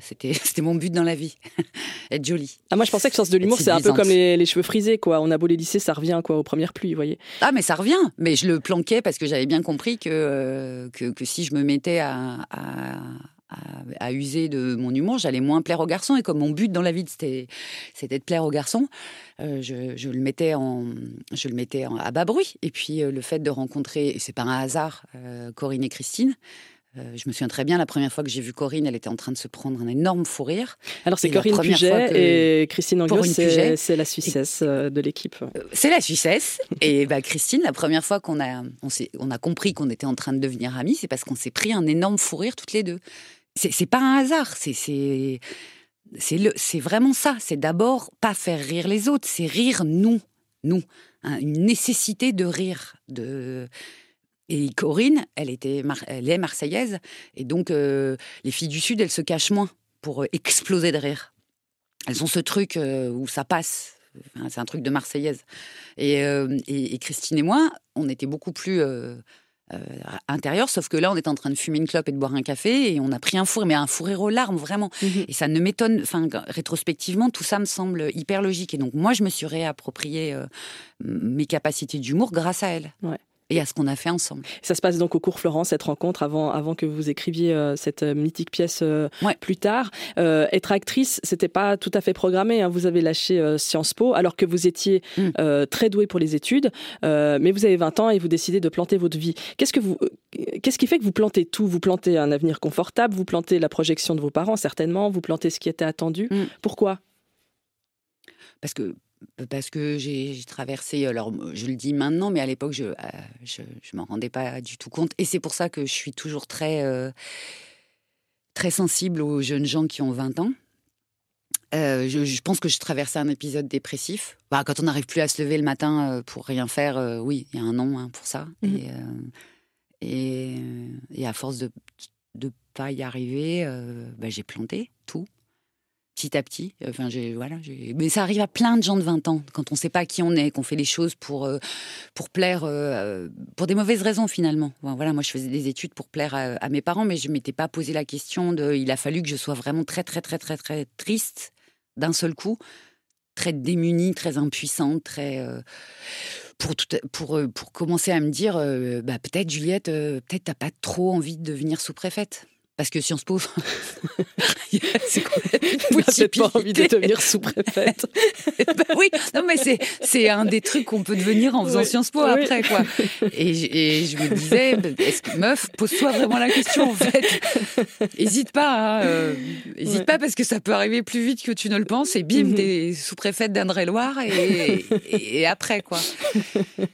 C'était, [LAUGHS] c'était mon but dans la vie, [LAUGHS] être jolie. Ah, moi, je pensais que sens de l'humour, c'est un peu comme les, cheveux frisés, quoi. On a beau les lisser, ça revient, quoi, aux premières pluies, vous voyez. Ah, mais ça revient. Mais je le planquais parce que j'avais bien compris que, euh, que, que, si je me mettais à, à, à, user de mon humour, j'allais moins plaire aux garçons. Et comme mon but dans la vie, c'était, c'était de plaire aux garçons, euh, je, je, le mettais, en, je le mettais à bas bruit. Et puis, euh, le fait de rencontrer, et c'est pas un hasard, Corinne et Christine, Euh, je me souviens très bien, la première fois que j'ai vu Corinne, elle était en train de se prendre un énorme fou rire. Alors c'est Corinne Puget que- et Christine Angot, c'est la Suissesse euh, de l'équipe. Euh, C'est la Suissesse. Et bah, Christine, la première fois qu'on a, on, a compris qu'on était en train de devenir amis, c'est parce qu'on s'est pris un énorme fou rire toutes les deux. C'est pas un hasard, c'est c'est c'est le- c'est vraiment ça. C'est d'abord pas faire rire les autres, c'est rire nous, nous, Hein, une nécessité de rire. De et Corinne, elle était, mar- elle est marseillaise, et donc euh, les filles du Sud, elles se cachent moins pour euh, exploser de rire. Elles ont ce truc euh, où ça passe. Enfin, c'est un truc de marseillaise. Et, euh, et- et Christine et moi, on était beaucoup plus intérieurs, sauf que là, on était en train de fumer une clope et de boire un café, et on a pris un fou rire, mais un fou rire aux larmes, vraiment. Et ça ne m'étonne, enfin, rétrospectivement, tout ça me semble hyper logique. Et donc, moi, je me suis réapproprié mes capacités d'humour grâce à elle. Ouais. Et à ce qu'on a fait ensemble. Ça se passe donc au cours Florence, cette rencontre, avant, avant que vous écriviez euh, cette euh, mythique pièce euh, Ouais. plus tard. Euh, être actrice, c'était pas tout à fait programmé. hein. Vous avez lâché Sciences Po alors que vous étiez Mm. très doué pour les études, mais vous avez 20 ans et vous décidez de planter votre vie. Qu'est-ce que vous, qu'est-ce qui fait que vous plantez tout? Vous plantez un avenir confortable, vous plantez la projection de vos parents certainement, vous plantez ce qui était attendu. Mm. Pourquoi? Parce que parce que j'ai traversé, alors je le dis maintenant, mais à l'époque, je ne je, je m'en rendais pas du tout compte. Et c'est pour ça que je suis toujours très, euh, très sensible aux jeunes gens qui ont 20 ans. Euh, je, je pense que je traversais un épisode dépressif. Bah, quand on n'arrive plus à se lever le matin euh, pour rien faire, euh, oui, il y a un nom hein, pour ça. Mhm. Et, et, et à force de ne pas y arriver, bah, j'ai planté tout petit à petit. Enfin, j'ai voilà, mais ça arrive à plein de gens de 20 ans quand on ne sait pas qui on est, qu'on fait les choses pour euh, pour plaire, euh, pour des mauvaises raisons finalement. Voilà, moi je faisais des études pour plaire à, mes parents, mais je m'étais pas posé la question de. Il a fallu que je sois vraiment très très très très très triste d'un seul coup, très démunie, très impuissante, très euh, pour pour euh, pour commencer à me dire, euh, bah peut-être Juliette, euh, peut-être t'as pas trop envie de devenir sous-préfète. Parce que Sciences Po, [LAUGHS] c'est quoi [LAUGHS] Vous n'avez pas envie de devenir sous-préfète. [LAUGHS] Bah oui, non mais c'est c'est un des trucs qu'on peut devenir en faisant Oui, Sciences Po oui. après quoi. Et, je- et je me disais, bah, est-ce que meuf, pose-toi vraiment la question en fait. Hésite pas, hein, euh, hésite Ouais. pas parce que ça peut arriver plus vite que tu ne le penses. Et bim, Mhm. t'es sous-préfète d'Indre-et-Loire et, et, et après quoi.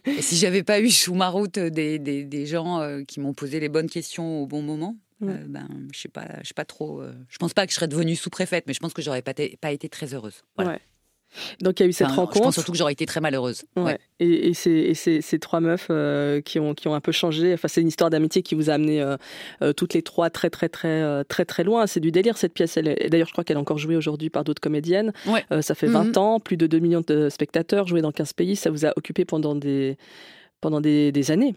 Et si j'avais pas eu sous ma route des, des, des gens euh, qui m'ont posé les bonnes questions au bon moment. Ouais. euh, ben, je sais pas, je sais pas trop. euh, je pense pas que je serais devenue sous-préfète, mais je pense que j'aurais pas, pas été très heureuse. Voilà. Ouais. Donc il y a eu cette Enfin, rencontre. Je pense surtout que j'aurais été très malheureuse. Ouais. Ouais. Et, et ces, et ces- ces trois meufs euh, qui, ont, qui ont un peu changé, enfin, c'est une histoire d'amitié qui vous a amené euh, euh, toutes les trois très très très très très loin. C'est du délire cette pièce. D'ailleurs, je crois qu'elle est encore jouée aujourd'hui par d'autres comédiennes. Ouais. Ça fait Mhm. 20 ans, plus de 2 millions de spectateurs, joués dans 15 pays. Ça vous a occupé pendant des, pendant des, des années.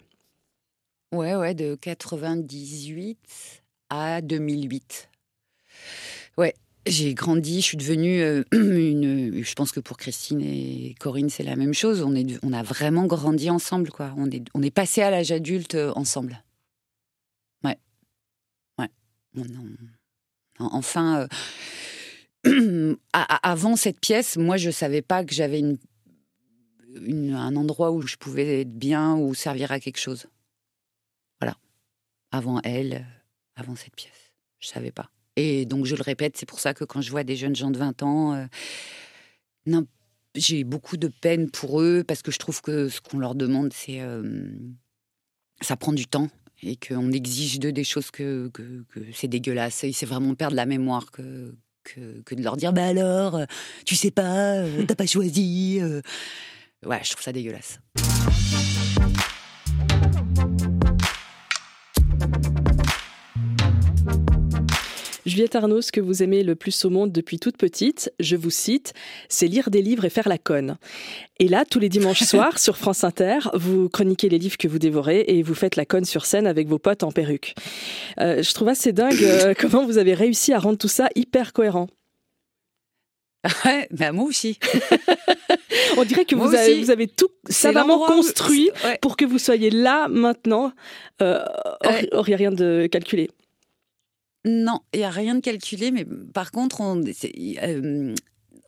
Ouais, ouais, de 98 à 2008. Ouais, j'ai grandi, je suis devenue euh, [CLEARS THROAT] une. Je pense que pour Christine et Corinne, c'est la même chose. On, est, on a vraiment grandi ensemble, quoi. On est, on est passé à l'âge adulte euh, ensemble. Ouais. Ouais. On- on- enfin. euh, [CLEARS THROAT] avant cette pièce, moi, je savais pas que j'avais une- un endroit où je pouvais être bien ou servir à quelque chose. Avant elle, avant cette pièce. Je savais pas. Et donc, je le répète, c'est pour ça que quand je vois des jeunes gens de 20 ans, euh, non, j'ai beaucoup de peine pour eux parce que je trouve que ce qu'on leur demande, c'est. euh, ça prend du temps et qu'on exige d'eux des choses que, que, que c'est dégueulasse. Et c'est vraiment perdre la mémoire que, que, que de leur dire Bah alors, euh, tu sais pas, [LAUGHS] t'as pas choisi. Ouais, je trouve ça dégueulasse. Juliette Arnaud, ce que vous aimez le plus au monde depuis toute petite, je vous cite, c'est lire des livres et faire la conne. Et là, tous les dimanches [LAUGHS] soirs, sur France Inter, vous chroniquez les livres que vous dévorez et vous faites la conne sur scène avec vos potes en perruque. Euh, je trouve assez dingue euh, [COUGHS] comment vous avez réussi à rendre tout ça hyper cohérent. Ouais, bah moi aussi. [LAUGHS] On dirait que vous avez, aussi. vous avez tout savamment où- construit Ouais. pour que vous soyez là maintenant. Euh, or- Ouais. or, rien de calculé. Non, il n'y a rien de calculé, mais par contre, on, euh,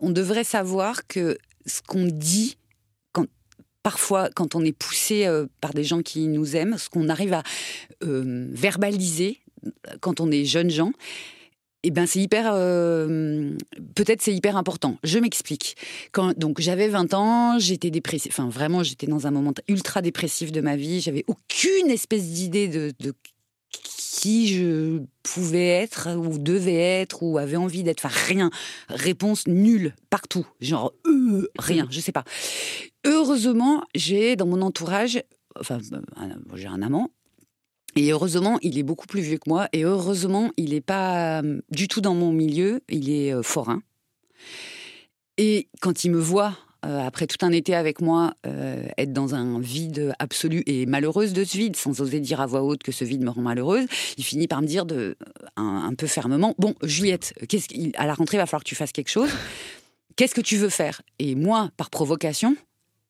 devrait savoir que ce qu'on dit, parfois, quand on est poussé euh, par des gens qui nous aiment, ce qu'on arrive à euh, verbaliser quand on est jeunes gens, eh ben c'est hyper, peut-être c'est hyper important. Je m'explique. Donc j'avais 20 ans, j'étais dépressive. Enfin vraiment, j'étais dans un moment ultra dépressif de ma vie. J'avais aucune espèce d'idée de je pouvais être ou devais être ou avait envie d'être. Enfin, rien. Réponse nulle partout. Genre, euh, rien, je sais pas. Heureusement, j'ai dans mon entourage, enfin, euh, j'ai un amant. Et heureusement, il est beaucoup plus vieux que moi. Et heureusement, il n'est pas euh, du tout dans mon milieu. Il est forain. Et quand il me voit euh, après tout un été avec moi, euh, être dans un vide absolu et malheureuse de ce vide, sans oser dire à voix haute que ce vide me rend malheureuse, il finit par me dire un, peu fermement Bon, Juliette, qu'est-ce à la rentrée, il va falloir que tu fasses quelque chose. Qu'est-ce que tu veux faire? Et moi, par provocation,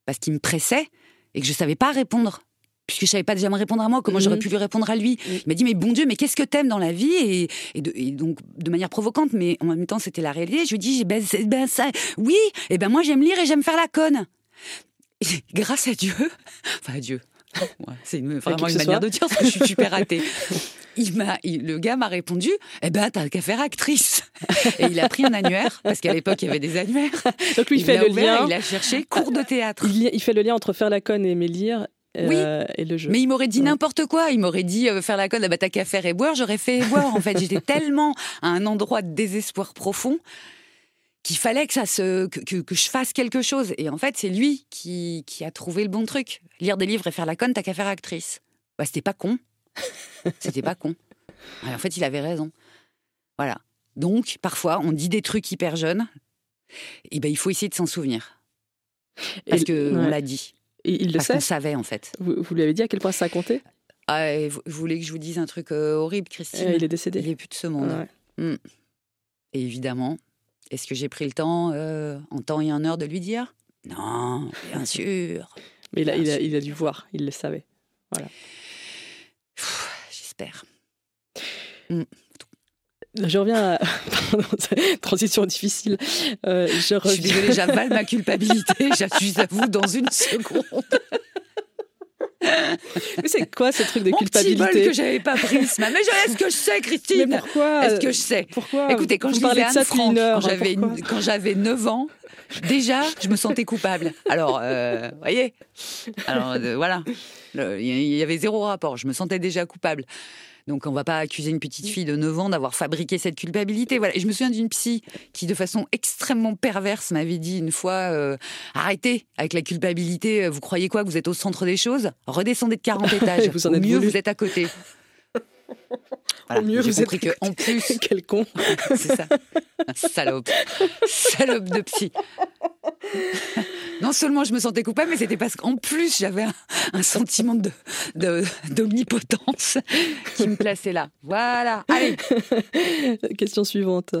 parce qu'il me pressait et que je ne savais pas répondre puisque je savais pas déjà me répondre à moi, comment j'aurais mhm. pu lui répondre à lui. Il m'a dit, mais bon Dieu, mais qu'est-ce que t'aimes dans la vie et, et, donc, de manière provocante, mais en même temps, c'était la réalité. Je lui dis, ben, ben ça, oui, et ben moi, j'aime lire et j'aime faire la conne. [LAUGHS] grâce à Dieu, enfin à Dieu, [LAUGHS] c'est vraiment une manière de dire parce que je suis [LAUGHS] super ratée. Il m'a, le gars m'a répondu, eh ben t'as qu'à faire actrice. Et il a pris un annuaire parce qu'à l'époque il y avait des annuaires. Donc lui il, fait le lien. Il a cherché cours de théâtre. Il, il, fait le lien entre faire la conne et aimer lire oui. Euh, et le jeu. Mais il m'aurait dit n'importe quoi. Il m'aurait dit euh, faire la conne, bah, t'as qu'à faire et boire. J'aurais fait et boire. En fait, j'étais [LAUGHS] tellement à un endroit de désespoir profond qu'il fallait que ça se que, que, je fasse quelque chose. Et en fait, c'est lui qui, qui, a trouvé le bon truc. Lire des livres et faire la conne, t'as qu'à faire actrice. Bah, c'était pas con. [LAUGHS] c'était pas con. en fait, il avait raison. Voilà. Donc, parfois, on dit des trucs hyper jeunes. Et ben, il faut essayer de s'en souvenir. Parce qu'on on l'a dit. Et il le sait. savait en fait. Vous, vous, lui avez dit à quel point ça comptait? Ah, vous, voulez que je vous dise un truc euh, horrible, Christine? Il est décédé. Il est plus de ce monde. Hmm. Et évidemment, est-ce que j'ai pris le temps, euh, en temps et en heure, de lui dire? Non, bien [LAUGHS] sûr. Mais il a, il, a, il a, dû voir, il le savait. Voilà. J'espère. [SIGHS] Hmm. Je reviens à. [LAUGHS] Pardon, transition difficile. Euh, je, reviens... je, suis désolée, j'avale ma culpabilité. J'accuse à vous dans une seconde. Mais c'est quoi ce truc de Mon culpabilité petit bol que j'avais pas pris ce matin. Mais est-ce que je sais, Christine? Mais pourquoi? Est-ce que je sais? Pourquoi? Écoutez, quand vous je de ça Franck, une heure, quand hein, j'avais quand j'avais 9 ans, déjà, je me sentais coupable. Alors, euh, voyez? Alors, euh, voilà. Il y avait zéro rapport. Je me sentais déjà coupable. Donc on va pas accuser une petite fille de 9 ans d'avoir fabriqué cette culpabilité. Voilà. Et je me souviens d'une psy qui, de façon extrêmement perverse, m'avait dit une fois euh, arrêtez avec la culpabilité. Vous croyez quoi que vous êtes au centre des choses? Redescendez de 40 [LAUGHS] étages. vous en êtes mieux, vous êtes à côté. Voilà. Au mieux, vous compris que en plus, [LAUGHS] quel con, [LAUGHS] c'est ça, salope, salope de psy. non seulement je me sentais coupable, mais c'était parce qu'en plus j'avais un, sentiment de, d'omnipotence qui me plaçait là. Voilà. Allez. [LAUGHS] Question suivante.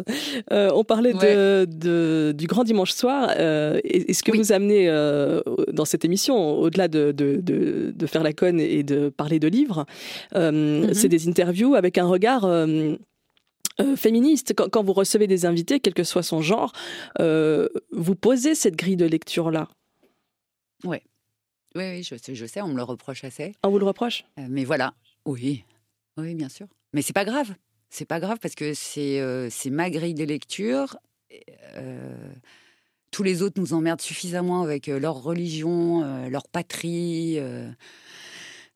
Euh, on parlait de, du grand dimanche soir. Euh, est-ce que vous amenez euh, dans cette émission, au-delà de, de, faire la conne et de parler de livres, mm-hmm. c'est des avec un regard euh, féministe. Quand, vous recevez des invités, quel que soit son genre, euh, vous posez cette grille de lecture-là. Oui. Oui, oui, je sais, je sais, on me le reproche assez. On vous le reproche? Euh, Mais voilà, oui, oui, bien sûr. Mais c'est pas grave, c'est pas grave parce que c'est c'est ma grille de lecture. tous les autres nous emmerdent suffisamment avec leur religion, leur patrie. Euh,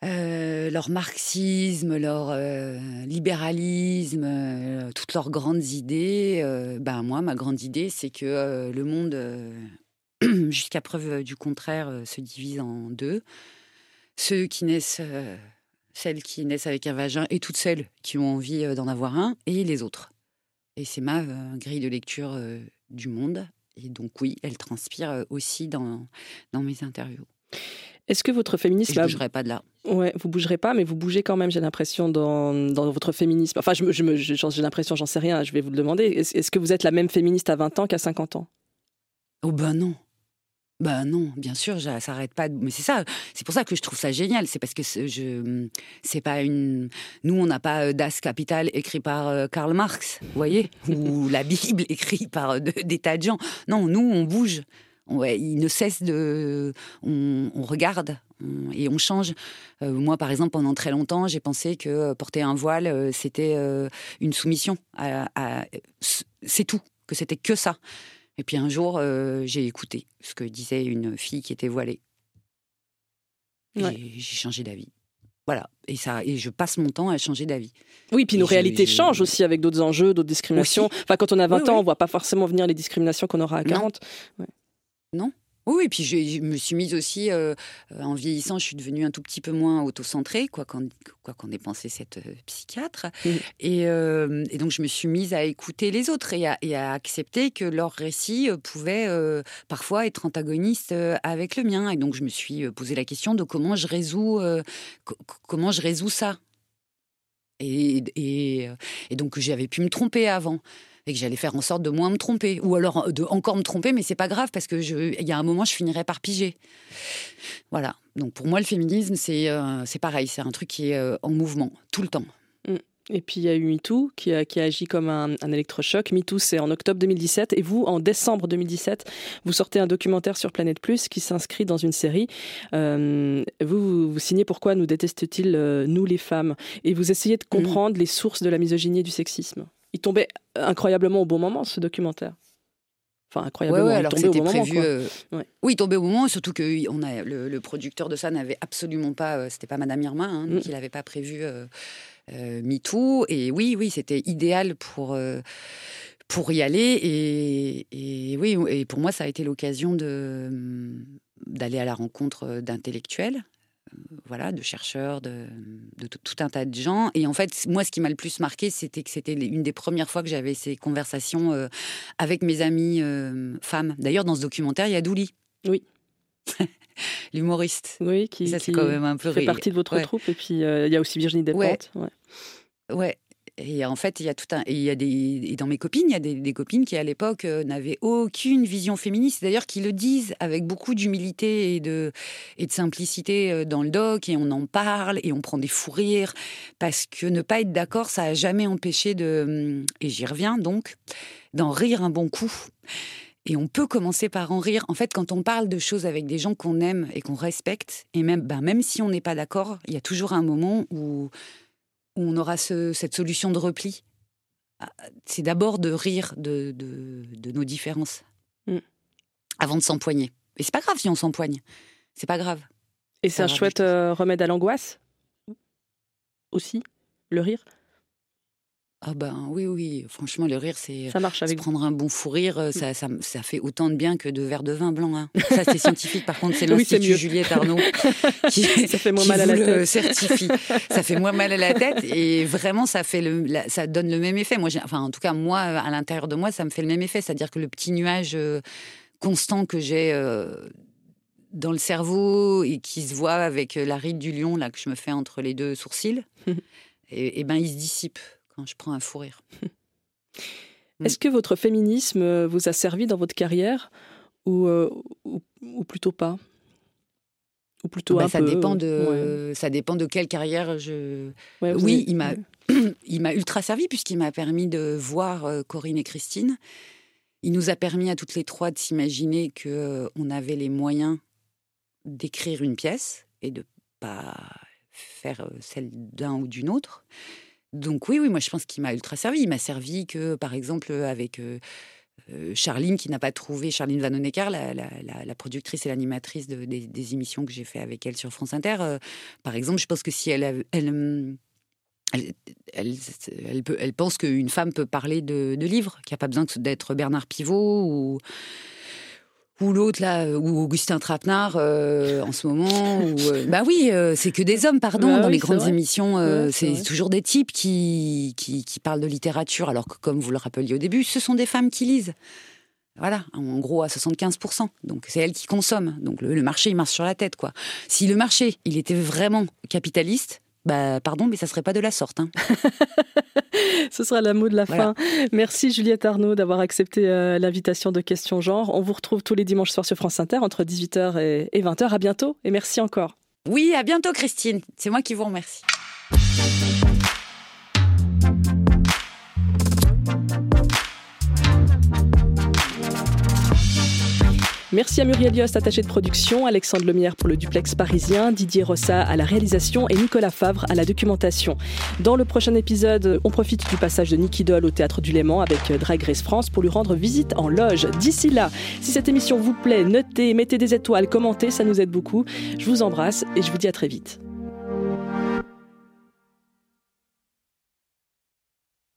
leur marxisme, leur euh, libéralisme, euh, toutes leurs grandes idées. ben moi, ma grande idée, c'est que le monde, [CLEARS THROAT] jusqu'à preuve du contraire, se divise en deux. Celles qui naissent avec un vagin et toutes celles qui ont envie d'en avoir un, et les autres. Et c'est ma grille de lecture du monde. Et donc oui, elle transpire aussi dans mes interviews. Est-ce que votre féminisme... je ne bougerai pas de là. Ouais, vous bougerez pas, mais vous bougez quand même, j'ai l'impression, dans, dans, votre féminisme. Enfin, je, je, j'ai l'impression, j'en sais rien, je vais vous le demander. Est-ce, que vous êtes la même féministe à 20 ans qu'à 50 ans? Oh ben non. Ben non, bien sûr, ça s'arrête pas. Mais c'est ça, c'est pour ça que je trouve ça génial. C'est parce que je, c'est pas une. Nous, on n'a pas euh, Das Kapital écrit par euh, Karl Marx, vous voyez, ou [LAUGHS] la Bible écrite par euh, des tas de gens. Non, nous, on bouge Ouais, il ne cesse de. On, regarde et on change. Euh, moi, par exemple, pendant très longtemps, j'ai pensé que euh, porter un voile, euh, c'était une soumission. C'est tout, que c'était que ça. Et puis un jour, j'ai écouté ce que disait une fille qui était voilée. J'ai changé d'avis. Voilà, et ça, et je passe mon temps à changer d'avis. Oui, puis nos réalités changent aussi avec d'autres enjeux, d'autres discriminations. Enfin, quand on a 20 ans, on voit pas forcément venir les discriminations qu'on aura à 40. Non. Oui, et puis je, me suis mise aussi, euh, en vieillissant, je suis devenue un tout petit peu moins autocentrée, quoi qu'on ait pensé cette euh, psychiatre. Mmh. Euh, et, donc je me suis mise à écouter les autres et à, accepter que leur récit pouvait parfois être antagoniste avec le mien. Et donc je me suis posé la question de comment je résous, comment je résous ça. Et, et, et donc j'avais pu me tromper avant et que j'allais faire en sorte de moins me tromper, ou alors euh, de encore me tromper, mais c'est pas grave parce que il y a un moment je finirai par piger. Voilà. Donc pour moi le féminisme c'est euh, c'est pareil, c'est un truc qui est euh, en mouvement tout le temps. Mm. Et puis il y a eu MeToo qui a, qui a agi comme un, un électrochoc. MeToo, c'est en octobre 2017. Et vous, en décembre 2017, vous sortez un documentaire sur Planète Plus qui s'inscrit dans une série. vous, vous, signez Pourquoi nous détestent-ils, nous les femmes? Et vous essayez de mm. comprendre les sources de la misogynie et du sexisme il tombait incroyablement au bon moment, ce documentaire. Enfin, incroyablement. Ouais, alors c'était prévu. Euh, oui, il tombait au moment, surtout que on a, le, producteur de ça n'avait absolument pas. Euh, c'était pas Madame Irma, hein, donc mm. il n'avait pas prévu euh, MeToo. Et oui, oui, c'était idéal pour. pour y aller et, et, oui et pour moi ça a été l'occasion de d'aller à la rencontre d'intellectuels voilà, de chercheurs, de, tout un tas de gens. Et en fait, moi, ce qui m'a le plus marqué, c'était que c'était une des premières fois que j'avais ces conversations euh, avec mes amies euh, femmes. D'ailleurs, dans ce documentaire, il y a Douli. Oui. [LAUGHS] L'humoriste. Oui, qui, ça, quand même un peu fait partie de votre troupe. Et puis, euh, il y a aussi Virginie Despentes. Ouais. ouais. Et en fait, il y a tout un. Y a des. Dans mes copines, il y a des, copines qui, à l'époque, euh, n'avaient aucune vision féministe. D'ailleurs, qui le disent avec beaucoup d'humilité et de, et de simplicité euh, dans le doc. Et on en parle et on prend des fous rires. Parce que ne pas être d'accord, ça n'a jamais empêché de. Et j'y reviens donc, d'en rire un bon coup. Et on peut commencer par en rire. En fait, quand on parle de choses avec des gens qu'on aime et qu'on respecte, et même, ben, même si on n'est pas d'accord, il y a toujours un moment où on aura cette solution de repli. Ah, c'est d'abord de rire de, nos différences mm. avant de s'empoigner. Et c'est pas grave si on s'empoigne. C'est pas grave. Et c'est un chouette euh, remède à l'angoisse? Aussi, le rire? Ah ben oui, oui, franchement, le rire, c'est ça marche avec prendre un bon fou rire, euh, ça, ça, ça, fait autant de bien que de verres de vin blanc. Hein. Ça, c'est [LAUGHS] scientifique. Par contre, c'est l'Institut Juliette Arnaud [LAUGHS] qui, ça fait moins mal à la tête. certifie. ça fait moins mal à la tête [LAUGHS] et vraiment, ça, fait le, ça donne le même effet. Moi, enfin, en tout cas, moi, à l'intérieur de moi, ça me fait le même effet. C'est-à-dire que le petit nuage euh, constant que j'ai euh, dans le cerveau et qui se voit avec la ride du lion là, que je me fais entre les deux sourcils, et, et ben, il se dissipe quand je prends un fou rire. [LAUGHS] Est-ce que votre féminisme euh, vous a servi dans votre carrière ou, euh, ou, plutôt pas? Ou plutôt bah, un ça dépend de ça dépend de quelle carrière je oui il m'a [CLEARS THROAT] il m'a ultra servi puisqu'il m'a permis de voir euh, Corinne et Christine. Il nous a permis à toutes les trois de s'imaginer que on avait les moyens d'écrire une pièce et de pas faire celle d'un ou d'une autre donc oui, oui, moi je pense qu'il m'a ultra servi. Il m'a servi que, par exemple, avec euh, euh, Charline, qui n'a pas trouvé, Charline Vanonecker, la, la, productrice et l'animatrice des, émissions que j'ai fait avec elle sur France Inter, euh, par exemple, je pense que si elle, elle, elle, elle, pense qu'une femme peut parler de, de livres, qu'il n'y a pas besoin d'être Bernard Pivot ou ou l'autre là, ou Augustin Trapenard euh, en ce moment. Ou, euh, bah oui, euh, c'est que des hommes, pardon, bah dans les grandes émissions. c'est toujours des types qui, qui, qui, parlent de littérature, alors que comme vous le rappeliez au début, ce sont des femmes qui lisent. Voilà, en gros à 75%. Donc c'est elles qui consomment. Donc le, le, marché il marche sur la tête quoi. Si le marché il était vraiment capitaliste, bah, pardon, mais ça serait pas de la sorte. Hein. [LAUGHS] Ce sera la mot de la fin. Merci Juliette Arnaud d'avoir accepté euh, l'invitation de Question Genre. On vous retrouve tous les dimanches soirs sur France Inter entre 18h et, et 20h. À bientôt et merci encore. Oui, à bientôt Christine. C'est moi qui vous remercie. Merci à Muriel Yost, attaché de production, Alexandre Lemierre pour le duplex parisien, Didier Rossa à la réalisation et Nicolas Favre à la documentation. Dans le prochain épisode, on profite du passage de Nicky Doll au Théâtre du Léman avec Drag Race France pour lui rendre visite en loge. D'ici là, si cette émission vous plaît, notez, mettez des étoiles, commentez, ça nous aide beaucoup. Je vous embrasse et je vous dis à très vite.